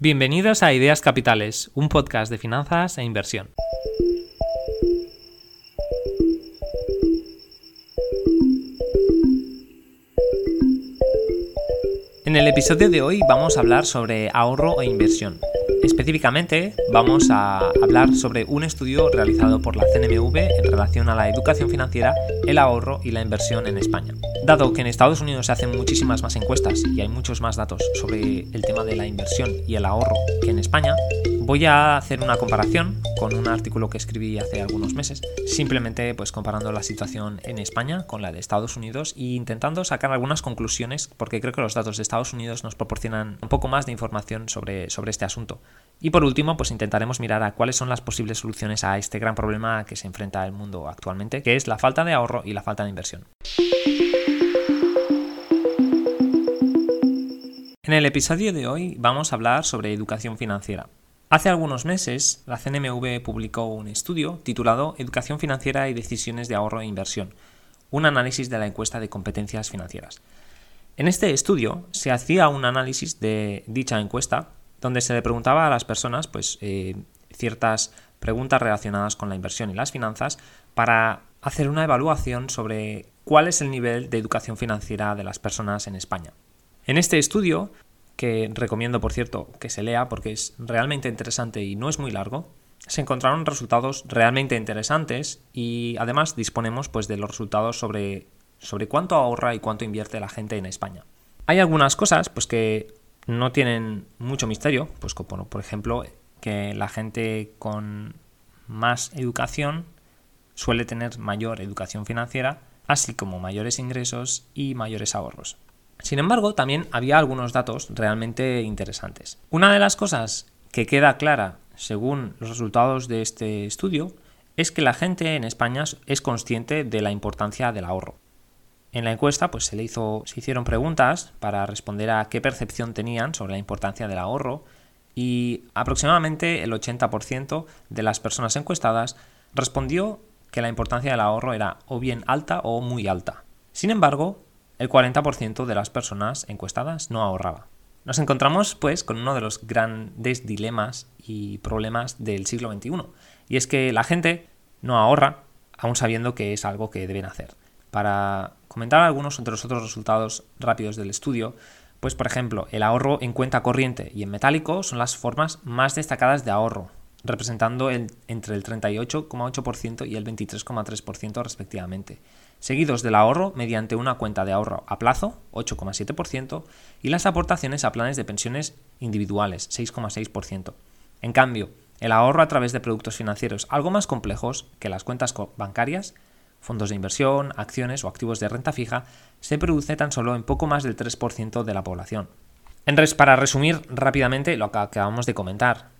Bienvenidos a Ideas Capitales, un podcast de finanzas e inversión. En el episodio de hoy vamos a hablar sobre ahorro e inversión. Específicamente vamos a hablar sobre un estudio realizado por la CNMV en relación a la educación financiera, el ahorro y la inversión en España. Dado que en Estados Unidos se hacen muchísimas más encuestas y hay muchos más datos sobre el tema de la inversión y el ahorro que en España, voy a hacer una comparación con un artículo que escribí hace algunos meses, simplemente pues comparando la situación en España con la de Estados Unidos e intentando sacar algunas conclusiones porque creo que los datos de Estados Unidos nos proporcionan un poco más de información sobre, sobre este asunto. Y por último, pues intentaremos mirar a cuáles son las posibles soluciones a este gran problema que se enfrenta el mundo actualmente, que es la falta de ahorro y la falta de inversión. En el episodio de hoy vamos a hablar sobre educación financiera. Hace algunos meses, la CNMV publicó un estudio titulado Educación financiera y decisiones de ahorro e inversión, un análisis de la encuesta de competencias financieras. En este estudio se hacía un análisis de dicha encuesta donde se le preguntaba a las personas pues, eh, ciertas preguntas relacionadas con la inversión y las finanzas para hacer una evaluación sobre cuál es el nivel de educación financiera de las personas en España. En este estudio, que recomiendo por cierto que se lea porque es realmente interesante y no es muy largo, se encontraron resultados realmente interesantes y además disponemos pues, de los resultados sobre, sobre cuánto ahorra y cuánto invierte la gente en España. Hay algunas cosas pues, que no tienen mucho misterio, pues como por ejemplo que la gente con más educación suele tener mayor educación financiera, así como mayores ingresos y mayores ahorros. Sin embargo, también había algunos datos realmente interesantes. Una de las cosas que queda clara según los resultados de este estudio es que la gente en España es consciente de la importancia del ahorro. En la encuesta pues, se, le hizo, se hicieron preguntas para responder a qué percepción tenían sobre la importancia del ahorro y aproximadamente el 80% de las personas encuestadas respondió que la importancia del ahorro era o bien alta o muy alta. Sin embargo, el 40% de las personas encuestadas no ahorraba. Nos encontramos, pues, con uno de los grandes dilemas y problemas del siglo XXI, y es que la gente no ahorra, aún sabiendo que es algo que deben hacer. Para comentar algunos de los otros resultados rápidos del estudio, pues por ejemplo, el ahorro en cuenta corriente y en metálico son las formas más destacadas de ahorro, representando entre el 38,8% y el 23,3% respectivamente, seguidos del ahorro mediante una cuenta de ahorro a plazo, 8,7%, y las aportaciones a planes de pensiones individuales, 6,6%. En cambio, el ahorro a través de productos financieros algo más complejos que las cuentas bancarias, fondos de inversión, acciones o activos de renta fija, se produce tan solo en poco más del 3% de la población. En res, para resumir rápidamente lo que acabamos de comentar,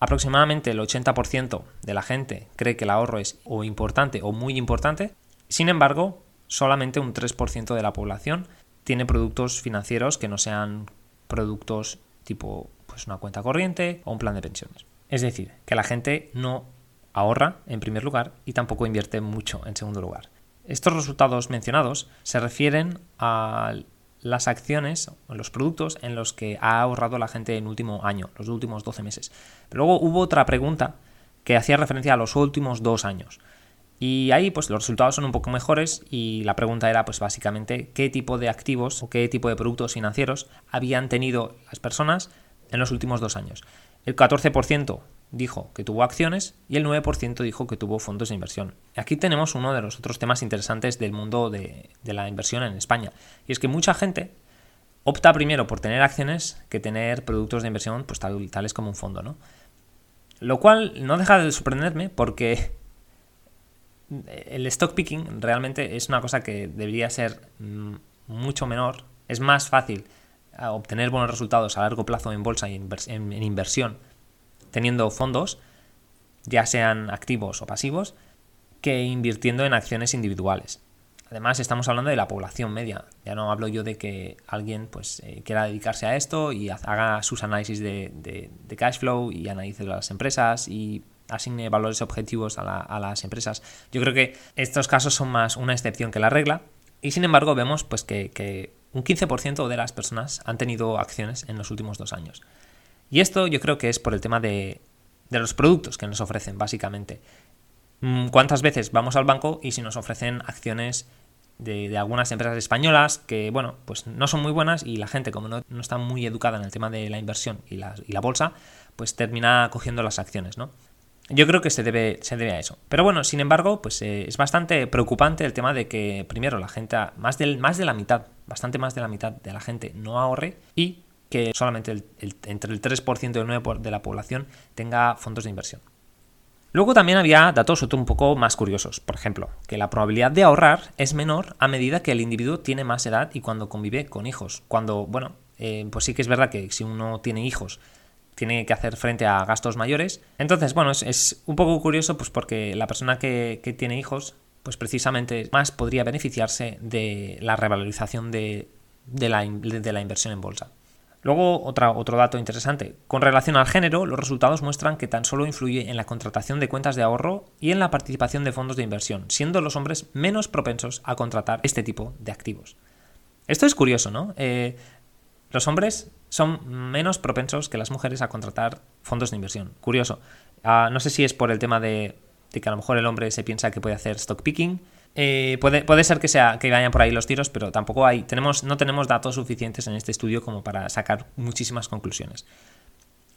aproximadamente el 80% de la gente cree que el ahorro es o importante o muy importante, sin embargo, solamente un 3% de la población tiene productos financieros que no sean productos tipo pues una cuenta corriente o un plan de pensiones. Es decir, que la gente no ahorra en primer lugar y tampoco invierte mucho en segundo lugar. Estos resultados mencionados se refieren a las acciones los productos en los que ha ahorrado la gente en el último año, los últimos 12 meses. Pero luego hubo otra pregunta que hacía referencia a los últimos dos años. Y ahí pues los resultados son un poco mejores y la pregunta era pues básicamente qué tipo de activos o qué tipo de productos financieros habían tenido las personas en los últimos dos años. El 14% dijo que tuvo acciones y el 9% dijo que tuvo fondos de inversión. Aquí tenemos uno de los otros temas interesantes del mundo de, la inversión en España. Y es que mucha gente opta primero por tener acciones que tener productos de inversión pues tales como un fondo, ¿no? Lo cual no deja de sorprenderme porque el stock picking realmente es una cosa que debería ser mm, mucho menor. Es más fácil eh, obtener buenos resultados a largo plazo en bolsa y en inversión teniendo fondos, ya sean activos o pasivos, que invirtiendo en acciones individuales. Además, estamos hablando de la población media. Ya no hablo yo de que alguien pues, eh, quiera dedicarse a esto y haga sus análisis de, cash flow y analice las empresas y asigne valores objetivos a, las empresas. Yo creo que estos casos son más una excepción que la regla. Y sin embargo, vemos pues, que, que un 15% de las personas han tenido acciones en los últimos dos años. Y esto yo creo que es por el tema de, de los productos que nos ofrecen, básicamente. Mm, ¿Cuántas veces vamos al banco y si nos ofrecen acciones de, algunas empresas españolas que, bueno, pues no son muy buenas y la gente, como no, está muy educada en el tema de la inversión y la, y la bolsa, pues termina cogiendo las acciones, ¿no? Yo creo que se debe, se debe a eso. Pero bueno, sin embargo, pues eh, es bastante preocupante el tema de que, primero, la gente, más, del, más de la mitad, bastante más de la mitad de la gente no ahorre y que solamente entre el 3% y el 9% de la población tenga fondos de inversión. Luego también había datos un poco más curiosos. Por ejemplo, que la probabilidad de ahorrar es menor a medida que el individuo tiene más edad y cuando convive con hijos. Cuando, bueno, eh, pues sí que es verdad que si uno tiene hijos tiene que hacer frente a gastos mayores. Entonces, bueno, es, un poco curioso pues porque la persona que, tiene hijos pues precisamente más podría beneficiarse de la revalorización de, la, de la inversión en bolsa. Luego, otro dato interesante. Con relación al género, los resultados muestran que tan solo influye en la contratación de cuentas de ahorro y en la participación de fondos de inversión, siendo los hombres menos propensos a contratar este tipo de activos. Esto es curioso, ¿no? Eh, los hombres son menos propensos que las mujeres a contratar fondos de inversión. Curioso. Ah, no sé si es por el tema de, de que a lo mejor el hombre se piensa que puede hacer stock picking eh, puede, puede, ser que, sea, que vayan por ahí los tiros, pero tampoco hay, tenemos, no tenemos datos suficientes en este estudio como para sacar muchísimas conclusiones.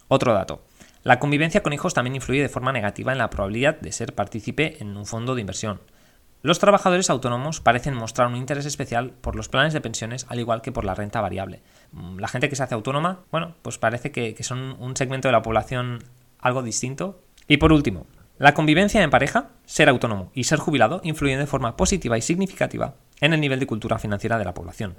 Otro dato. La convivencia con hijos también influye de forma negativa en la probabilidad de ser partícipe en un fondo de inversión. Los trabajadores autónomos parecen mostrar un interés especial por los planes de pensiones, al igual que por la renta variable. Mm, la gente que se hace autónoma, bueno, pues parece que, que son un segmento de la población algo distinto. Y por último, la convivencia en pareja, ser autónomo y ser jubilado influyen de forma positiva y significativa en el nivel de cultura financiera de la población.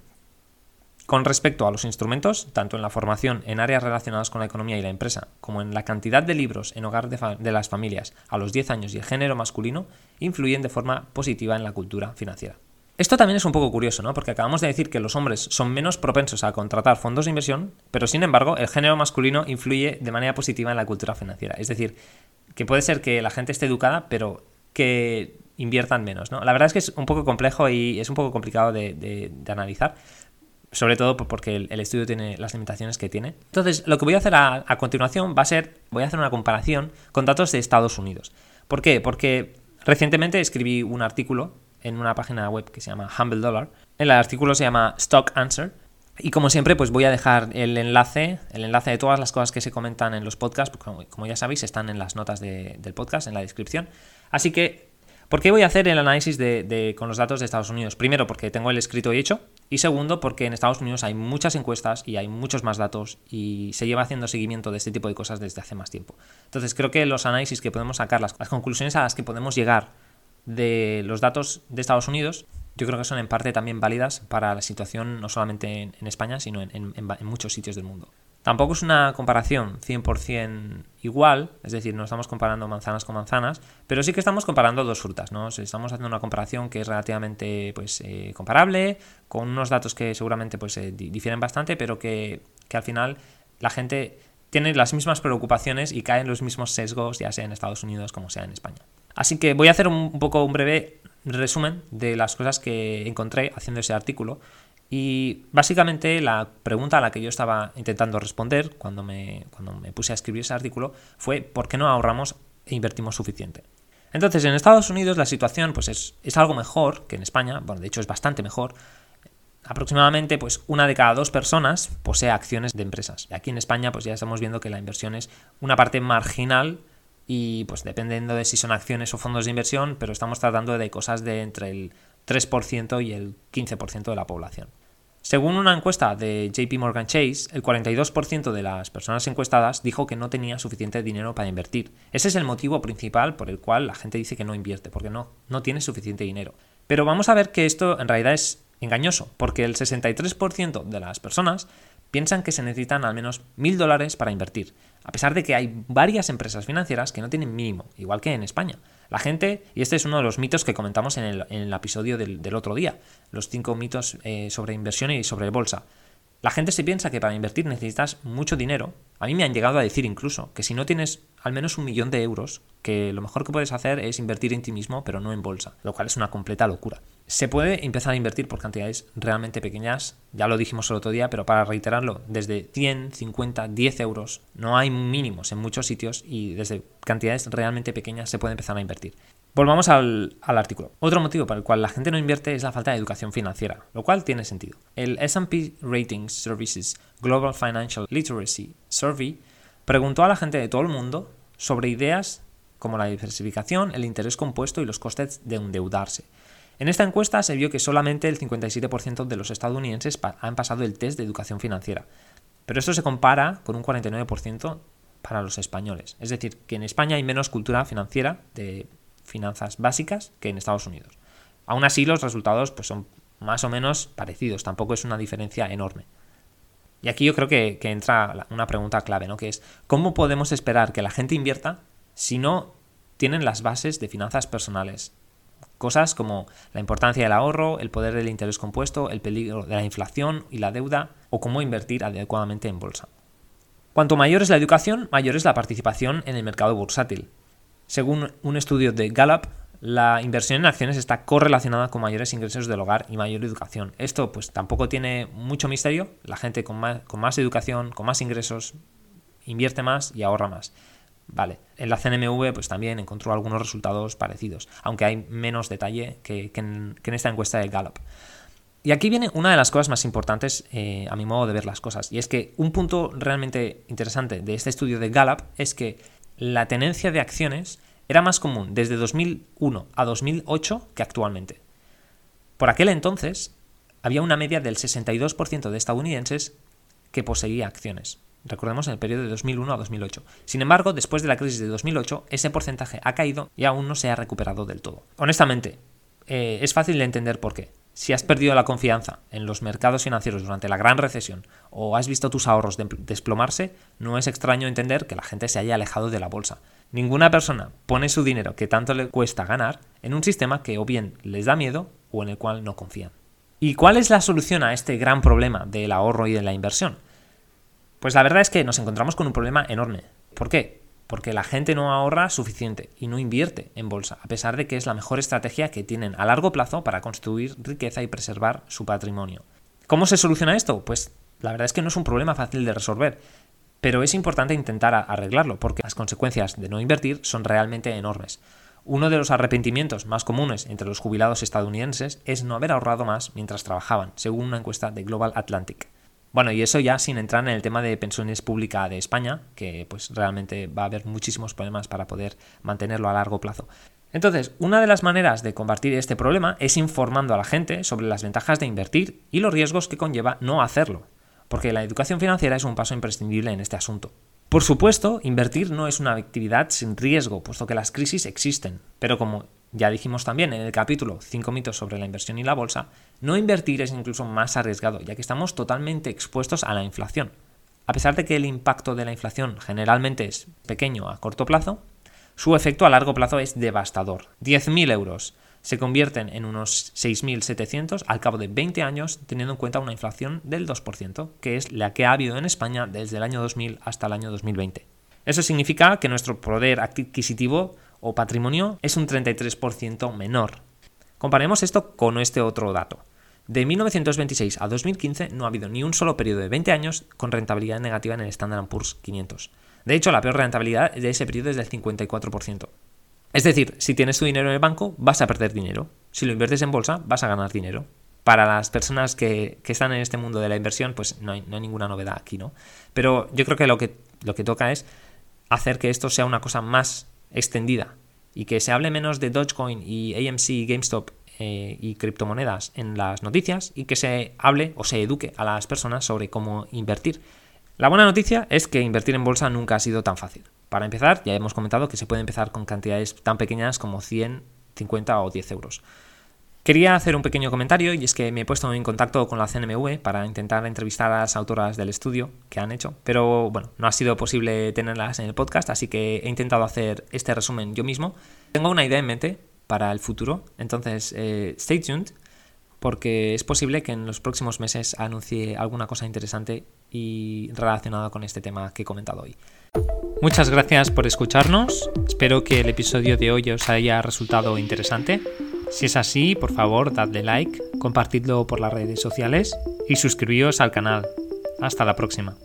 Con respecto a los instrumentos, tanto en la formación en áreas relacionadas con la economía y la empresa, como en la cantidad de libros en hogar de, las familias a los 10 años y el género masculino, influyen de forma positiva en la cultura financiera. Esto también es un poco curioso, ¿no? Porque acabamos de decir que los hombres son menos propensos a contratar fondos de inversión, pero sin embargo el género masculino influye de manera positiva en la cultura financiera. Es decir, que puede ser que la gente esté educada, pero que inviertan menos. ¿no? La verdad es que es un poco complejo y es un poco complicado de, analizar, sobre todo porque el, estudio tiene las limitaciones que tiene. Entonces, lo que voy a hacer a, continuación va a ser, voy a hacer una comparación con datos de Estados Unidos. ¿Por qué? Porque recientemente escribí un artículo en una página web que se llama Humble Dollar. El artículo se llama Stock Answer y como siempre, pues voy a dejar el enlace, el enlace de todas las cosas que se comentan en los podcasts, como, ya sabéis, están en las notas del podcast, en la descripción. Así que, ¿por qué voy a hacer el análisis de, con los datos de Estados Unidos? Primero, porque tengo el escrito hecho. Y segundo, porque en Estados Unidos hay muchas encuestas y hay muchos más datos y se lleva haciendo seguimiento de este tipo de cosas desde hace más tiempo. Entonces, creo que los análisis que podemos sacar, las conclusiones a las que podemos llegar de los datos de Estados Unidos yo creo que son en parte también válidas para la situación no solamente en, España, sino en, muchos sitios del mundo. Tampoco es una comparación 100% igual, es decir, no estamos comparando manzanas con manzanas, pero sí que estamos comparando dos frutas, ¿no? Estamos haciendo una comparación que es relativamente pues, eh, comparable, con unos datos que seguramente pues, eh, difieren bastante, pero que, que al final la gente tiene las mismas preocupaciones y cae en los mismos sesgos, ya sea en Estados Unidos como sea en España. Así que voy a hacer un poco un breve resumen de las cosas que encontré haciendo ese artículo. Y básicamente la pregunta a la que yo estaba intentando responder cuando me, cuando me puse a escribir ese artículo fue ¿por qué no ahorramos e invertimos suficiente? Entonces, en Estados Unidos la situación pues, es, es algo mejor que en España, bueno, de hecho es bastante mejor. Aproximadamente pues, una de cada dos personas posee acciones de empresas. Y aquí en España pues, ya estamos viendo que la inversión es una parte marginal y pues dependiendo de si son acciones o fondos de inversión, pero estamos tratando de cosas de entre el 3% y el 15% de la población. Según una encuesta de JP Morgan Chase, el 42% de las personas encuestadas dijo que no tenía suficiente dinero para invertir. Ese es el motivo principal por el cual la gente dice que no invierte, porque no, no tiene suficiente dinero. Pero vamos a ver que esto en realidad es engañoso, porque el 63% de las personas piensan que se necesitan al menos mil dólares para invertir, a pesar de que hay varias empresas financieras que no tienen mínimo, igual que en España. La gente, y este es uno de los mitos que comentamos en el, episodio del, otro día, los cinco mitos eh, sobre inversión y sobre bolsa. La gente se piensa que para invertir necesitas mucho dinero. A mí me han llegado a decir incluso que si no tienes al menos un millón de euros, que lo mejor que puedes hacer es invertir en ti mismo, pero no en bolsa, lo cual es una completa locura. Se puede empezar a invertir por cantidades realmente pequeñas, ya lo dijimos el otro día, pero para reiterarlo, desde 100, 50, 10 euros, no hay mínimos en muchos sitios y desde cantidades realmente pequeñas se puede empezar a invertir. Volvamos al, artículo. Otro motivo para el cual la gente no invierte es la falta de educación financiera, lo cual tiene sentido. El SP Ratings Services Global Financial Literacy Survey preguntó a la gente de todo el mundo sobre ideas como la diversificación, el interés compuesto y los costes de endeudarse. En esta encuesta se vio que solamente el 57% de los estadounidenses han pasado el test de educación financiera, pero esto se compara con un 49% para los españoles. Es decir, que en España hay menos cultura financiera de finanzas básicas que en Estados Unidos. Aún así, los resultados pues, son más o menos parecidos, tampoco es una diferencia enorme. Y aquí yo creo que, entra una pregunta clave, ¿no? Que es, ¿cómo podemos esperar que la gente invierta si no tienen las bases de finanzas personales? Cosas como la importancia del ahorro, el poder del interés compuesto, el peligro de la inflación y la deuda, o cómo invertir adecuadamente en bolsa. Cuanto mayor es la educación, mayor es la participación en el mercado bursátil. Según un estudio de Gallup, la inversión en acciones está correlacionada con mayores ingresos del hogar y mayor educación. Esto pues tampoco tiene mucho misterio. La gente con más, con más educación, con más ingresos, invierte más y ahorra más. Vale, en la CNMV pues también encontró algunos resultados parecidos, aunque hay menos detalle que, en, esta encuesta de Gallup. Y aquí viene una de las cosas más importantes eh, a mi modo de ver las cosas, y es que un punto realmente interesante de este estudio de Gallup es que la tenencia de acciones era más común desde 2001 a 2008 que actualmente. Por aquel entonces, había una media del 62% de estadounidenses que poseía acciones. Recordemos en el periodo de 2001 a 2008. Sin embargo, después de la crisis de 2008, ese porcentaje ha caído y aún no se ha recuperado del todo. Honestamente, eh, es fácil de entender por qué. Si has perdido la confianza en los mercados financieros durante la gran recesión o has visto tus ahorros desplomarse, no es extraño entender que la gente se haya alejado de la bolsa. Ninguna persona pone su dinero que tanto le cuesta ganar en un sistema que o bien les da miedo o en el cual no confían. ¿Y cuál es la solución a este gran problema del ahorro y de la inversión? Pues la verdad es que nos encontramos con un problema enorme. ¿Por qué? porque la gente no ahorra suficiente y no invierte en bolsa, a pesar de que es la mejor estrategia que tienen a largo plazo para construir riqueza y preservar su patrimonio. ¿Cómo se soluciona esto? Pues la verdad es que no es un problema fácil de resolver, pero es importante intentar arreglarlo, porque las consecuencias de no invertir son realmente enormes. Uno de los arrepentimientos más comunes entre los jubilados estadounidenses es no haber ahorrado más mientras trabajaban, según una encuesta de Global Atlantic. Bueno, y eso ya sin entrar en el tema de pensiones públicas de España, que pues realmente va a haber muchísimos problemas para poder mantenerlo a largo plazo. Entonces, una de las maneras de combatir este problema es informando a la gente sobre las ventajas de invertir y los riesgos que conlleva no hacerlo, porque la educación financiera es un paso imprescindible en este asunto. Por supuesto, invertir no es una actividad sin riesgo, puesto que las crisis existen, pero como ya dijimos también en el capítulo 5 mitos sobre la inversión y la bolsa, no invertir es incluso más arriesgado, ya que estamos totalmente expuestos a la inflación. A pesar de que el impacto de la inflación generalmente es pequeño a corto plazo, su efecto a largo plazo es devastador. 10.000 euros se convierten en unos 6.700 al cabo de 20 años, teniendo en cuenta una inflación del 2%, que es la que ha habido en España desde el año 2000 hasta el año 2020. Eso significa que nuestro poder adquisitivo o patrimonio es un 33% menor. Comparemos esto con este otro dato. De 1926 a 2015 no ha habido ni un solo periodo de 20 años con rentabilidad negativa en el Standard Poor's 500. De hecho, la peor rentabilidad de ese periodo es del 54%. Es decir, si tienes tu dinero en el banco, vas a perder dinero. Si lo inviertes en bolsa, vas a ganar dinero. Para las personas que, están en este mundo de la inversión, pues no hay, ninguna novedad aquí, ¿no? Pero yo creo que lo, que lo que toca es hacer que esto sea una cosa más extendida y que se hable menos de Dogecoin y AMC, GameStop eh, y criptomonedas en las noticias y que se hable o se eduque a las personas sobre cómo invertir. La buena noticia es que invertir en bolsa nunca ha sido tan fácil. Para empezar, ya hemos comentado que se puede empezar con cantidades tan pequeñas como 100, 50 o 10 euros. Quería hacer un pequeño comentario y es que me he puesto en contacto con la CNMV para intentar entrevistar a las autoras del estudio que han hecho, pero bueno, no ha sido posible tenerlas en el podcast, así que he intentado hacer este resumen yo mismo. Tengo una idea en mente para el futuro, entonces eh, stay tuned porque es posible que en los próximos meses anuncie alguna cosa interesante y relacionada con este tema que he comentado hoy. Muchas gracias por escucharnos, espero que el episodio de hoy os haya resultado interesante. Si es así, por favor, dadle like, compartidlo por las redes sociales y suscribíos al canal. Hasta la próxima.